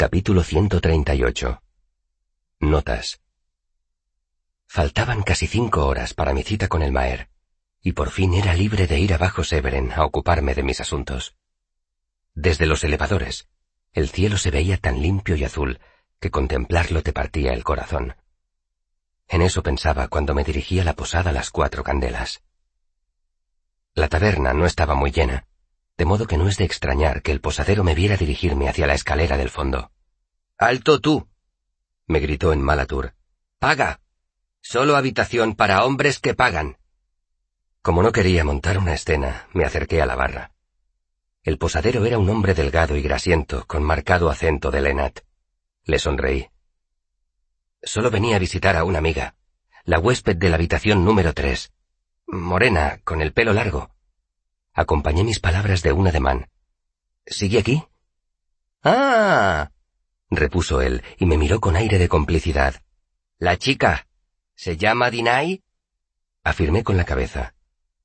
Capítulo 138 Notas Faltaban casi cinco horas para mi cita con el Maer, y por fin era libre de ir abajo Severen a ocuparme de mis asuntos. Desde los elevadores, el cielo se veía tan limpio y azul que contemplarlo te partía el corazón. En eso pensaba cuando me dirigí a la posada las cuatro candelas. La taberna no estaba muy llena, de modo que no es de extrañar que el posadero me viera dirigirme hacia la escalera del fondo. ¡Alto tú! me gritó en Malatur. ¡Paga! Solo habitación para hombres que pagan. Como no quería montar una escena, me acerqué a la barra. El posadero era un hombre delgado y grasiento, con marcado acento de Lenat. Le sonreí. Solo venía a visitar a una amiga, la huésped de la habitación número tres. Morena, con el pelo largo. Acompañé mis palabras de un ademán. ¿Sigue aquí? Ah, repuso él y me miró con aire de complicidad. La chica. ¿Se llama Dinay? Afirmé con la cabeza.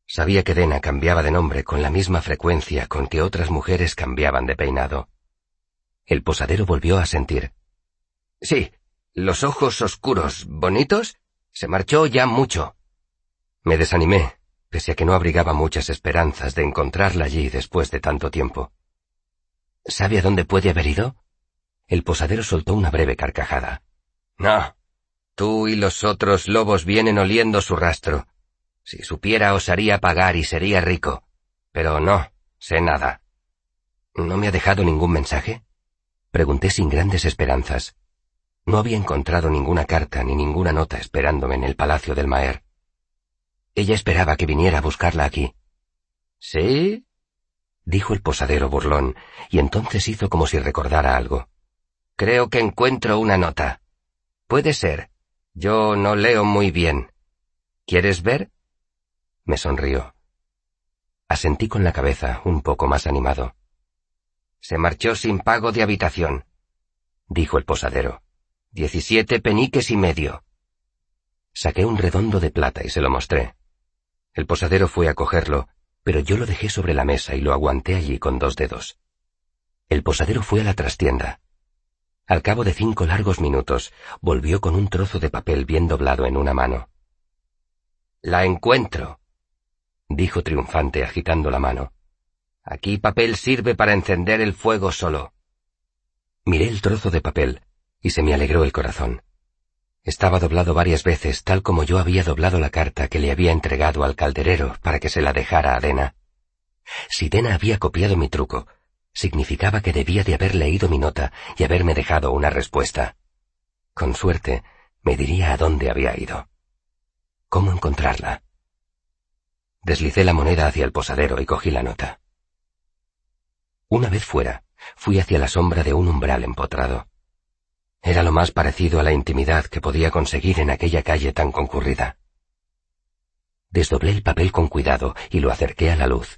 Sabía que Dena cambiaba de nombre con la misma frecuencia con que otras mujeres cambiaban de peinado. El posadero volvió a sentir. Sí, los ojos oscuros, bonitos, se marchó ya mucho. Me desanimé, pese a que no abrigaba muchas esperanzas de encontrarla allí después de tanto tiempo. ¿Sabe a dónde puede haber ido? El posadero soltó una breve carcajada. No. Tú y los otros lobos vienen oliendo su rastro. Si supiera os haría pagar y sería rico. Pero no, sé nada. ¿No me ha dejado ningún mensaje? Pregunté sin grandes esperanzas. No había encontrado ninguna carta ni ninguna nota esperándome en el palacio del Maer. Ella esperaba que viniera a buscarla aquí. ¿Sí? dijo el posadero burlón, y entonces hizo como si recordara algo. Creo que encuentro una nota. Puede ser. Yo no leo muy bien. ¿Quieres ver? Me sonrió. Asentí con la cabeza, un poco más animado. Se marchó sin pago de habitación, dijo el posadero. Diecisiete peniques y medio. Saqué un redondo de plata y se lo mostré. El posadero fue a cogerlo, pero yo lo dejé sobre la mesa y lo aguanté allí con dos dedos. El posadero fue a la trastienda, al cabo de cinco largos minutos, volvió con un trozo de papel bien doblado en una mano. La encuentro, dijo triunfante agitando la mano. Aquí papel sirve para encender el fuego solo. Miré el trozo de papel, y se me alegró el corazón. Estaba doblado varias veces, tal como yo había doblado la carta que le había entregado al calderero para que se la dejara a Dena. Si Dena había copiado mi truco, significaba que debía de haber leído mi nota y haberme dejado una respuesta. Con suerte, me diría a dónde había ido. ¿Cómo encontrarla? Deslicé la moneda hacia el posadero y cogí la nota. Una vez fuera, fui hacia la sombra de un umbral empotrado. Era lo más parecido a la intimidad que podía conseguir en aquella calle tan concurrida. Desdoblé el papel con cuidado y lo acerqué a la luz.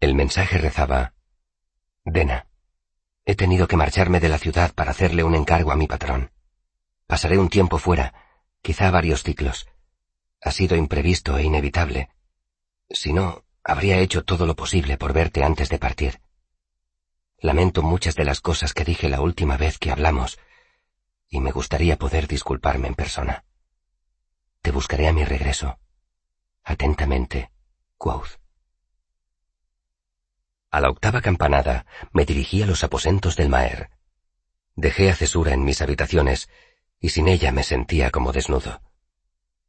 El mensaje rezaba Dena, he tenido que marcharme de la ciudad para hacerle un encargo a mi patrón. Pasaré un tiempo fuera, quizá varios ciclos. Ha sido imprevisto e inevitable. Si no, habría hecho todo lo posible por verte antes de partir. Lamento muchas de las cosas que dije la última vez que hablamos, y me gustaría poder disculparme en persona. Te buscaré a mi regreso. Atentamente, Quoth. A la octava campanada me dirigí a los aposentos del Maer. Dejé a Cesura en mis habitaciones y sin ella me sentía como desnudo.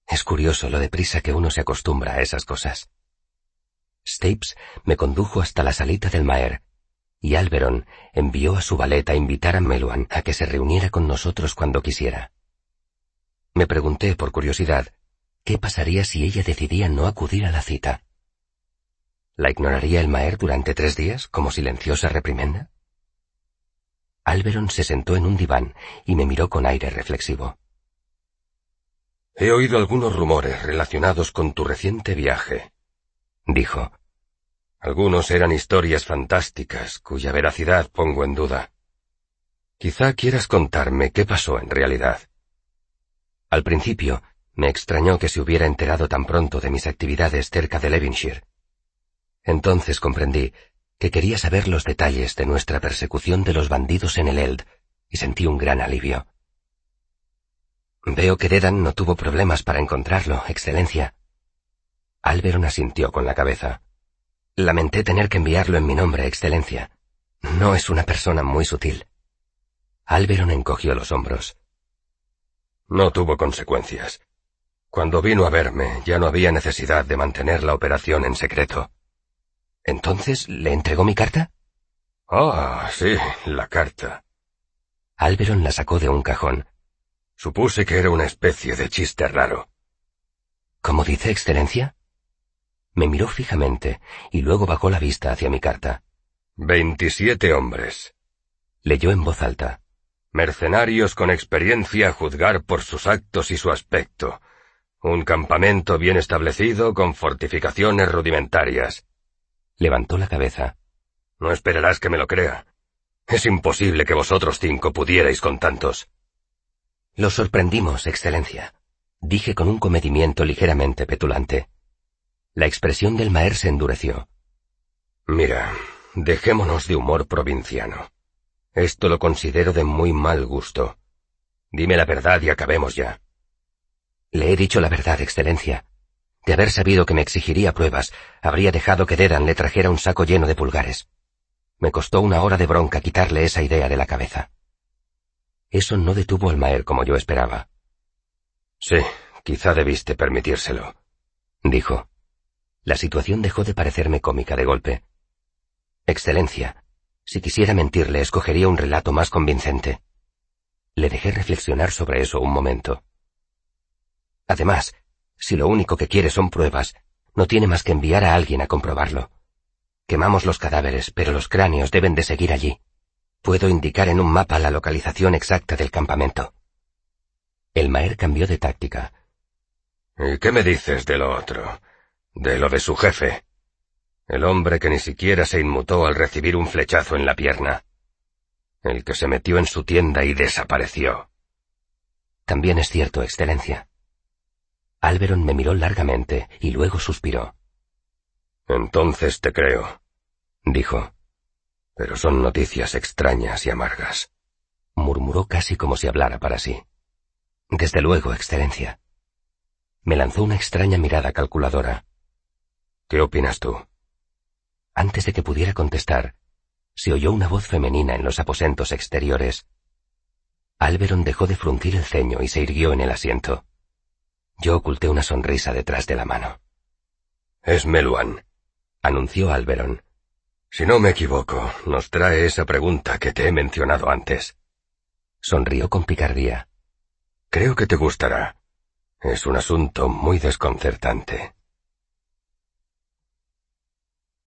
Es curioso lo deprisa que uno se acostumbra a esas cosas. Stapes me condujo hasta la salita del Maer y Alberon envió a su valet a invitar a Meluan a que se reuniera con nosotros cuando quisiera. Me pregunté, por curiosidad, qué pasaría si ella decidía no acudir a la cita. ¿La ignoraría el Maer durante tres días como silenciosa reprimenda? Alberon se sentó en un diván y me miró con aire reflexivo. He oído algunos rumores relacionados con tu reciente viaje, dijo. Algunos eran historias fantásticas cuya veracidad pongo en duda. Quizá quieras contarme qué pasó en realidad. Al principio, me extrañó que se hubiera enterado tan pronto de mis actividades cerca de Levinshire. Entonces comprendí que quería saber los detalles de nuestra persecución de los bandidos en el Eld, y sentí un gran alivio. Veo que Dedan no tuvo problemas para encontrarlo, Excelencia. Alberon asintió con la cabeza. Lamenté tener que enviarlo en mi nombre, Excelencia. No es una persona muy sutil. Alberon encogió los hombros. No tuvo consecuencias. Cuando vino a verme, ya no había necesidad de mantener la operación en secreto. ¿Entonces le entregó mi carta? Ah, sí, la carta. Alberon la sacó de un cajón. Supuse que era una especie de chiste raro. ¿Cómo dice, Excelencia? Me miró fijamente y luego bajó la vista hacia mi carta. Veintisiete hombres. Leyó en voz alta. Mercenarios con experiencia a juzgar por sus actos y su aspecto. Un campamento bien establecido con fortificaciones rudimentarias. Levantó la cabeza. No esperarás que me lo crea. Es imposible que vosotros cinco pudierais con tantos. Lo sorprendimos, Excelencia, dije con un comedimiento ligeramente petulante. La expresión del Maer se endureció. Mira, dejémonos de humor provinciano. Esto lo considero de muy mal gusto. Dime la verdad y acabemos ya. Le he dicho la verdad, Excelencia. De haber sabido que me exigiría pruebas, habría dejado que Dedan le trajera un saco lleno de pulgares. Me costó una hora de bronca quitarle esa idea de la cabeza. Eso no detuvo al Maer como yo esperaba. Sí, quizá debiste permitírselo, dijo. La situación dejó de parecerme cómica de golpe. Excelencia, si quisiera mentirle, escogería un relato más convincente. Le dejé reflexionar sobre eso un momento. Además, si lo único que quiere son pruebas, no tiene más que enviar a alguien a comprobarlo. Quemamos los cadáveres, pero los cráneos deben de seguir allí. Puedo indicar en un mapa la localización exacta del campamento. El Maer cambió de táctica. ¿Y qué me dices de lo otro? De lo de su jefe. El hombre que ni siquiera se inmutó al recibir un flechazo en la pierna. El que se metió en su tienda y desapareció. También es cierto, Excelencia. Alberon me miró largamente y luego suspiró. Entonces te creo, dijo. Pero son noticias extrañas y amargas. Murmuró casi como si hablara para sí. Desde luego, Excelencia. Me lanzó una extraña mirada calculadora. ¿Qué opinas tú? Antes de que pudiera contestar, se oyó una voz femenina en los aposentos exteriores. Alberon dejó de fruncir el ceño y se irguió en el asiento. Yo oculté una sonrisa detrás de la mano. Es Meluan, anunció Alberon. Si no me equivoco, nos trae esa pregunta que te he mencionado antes. Sonrió con picardía. Creo que te gustará. Es un asunto muy desconcertante.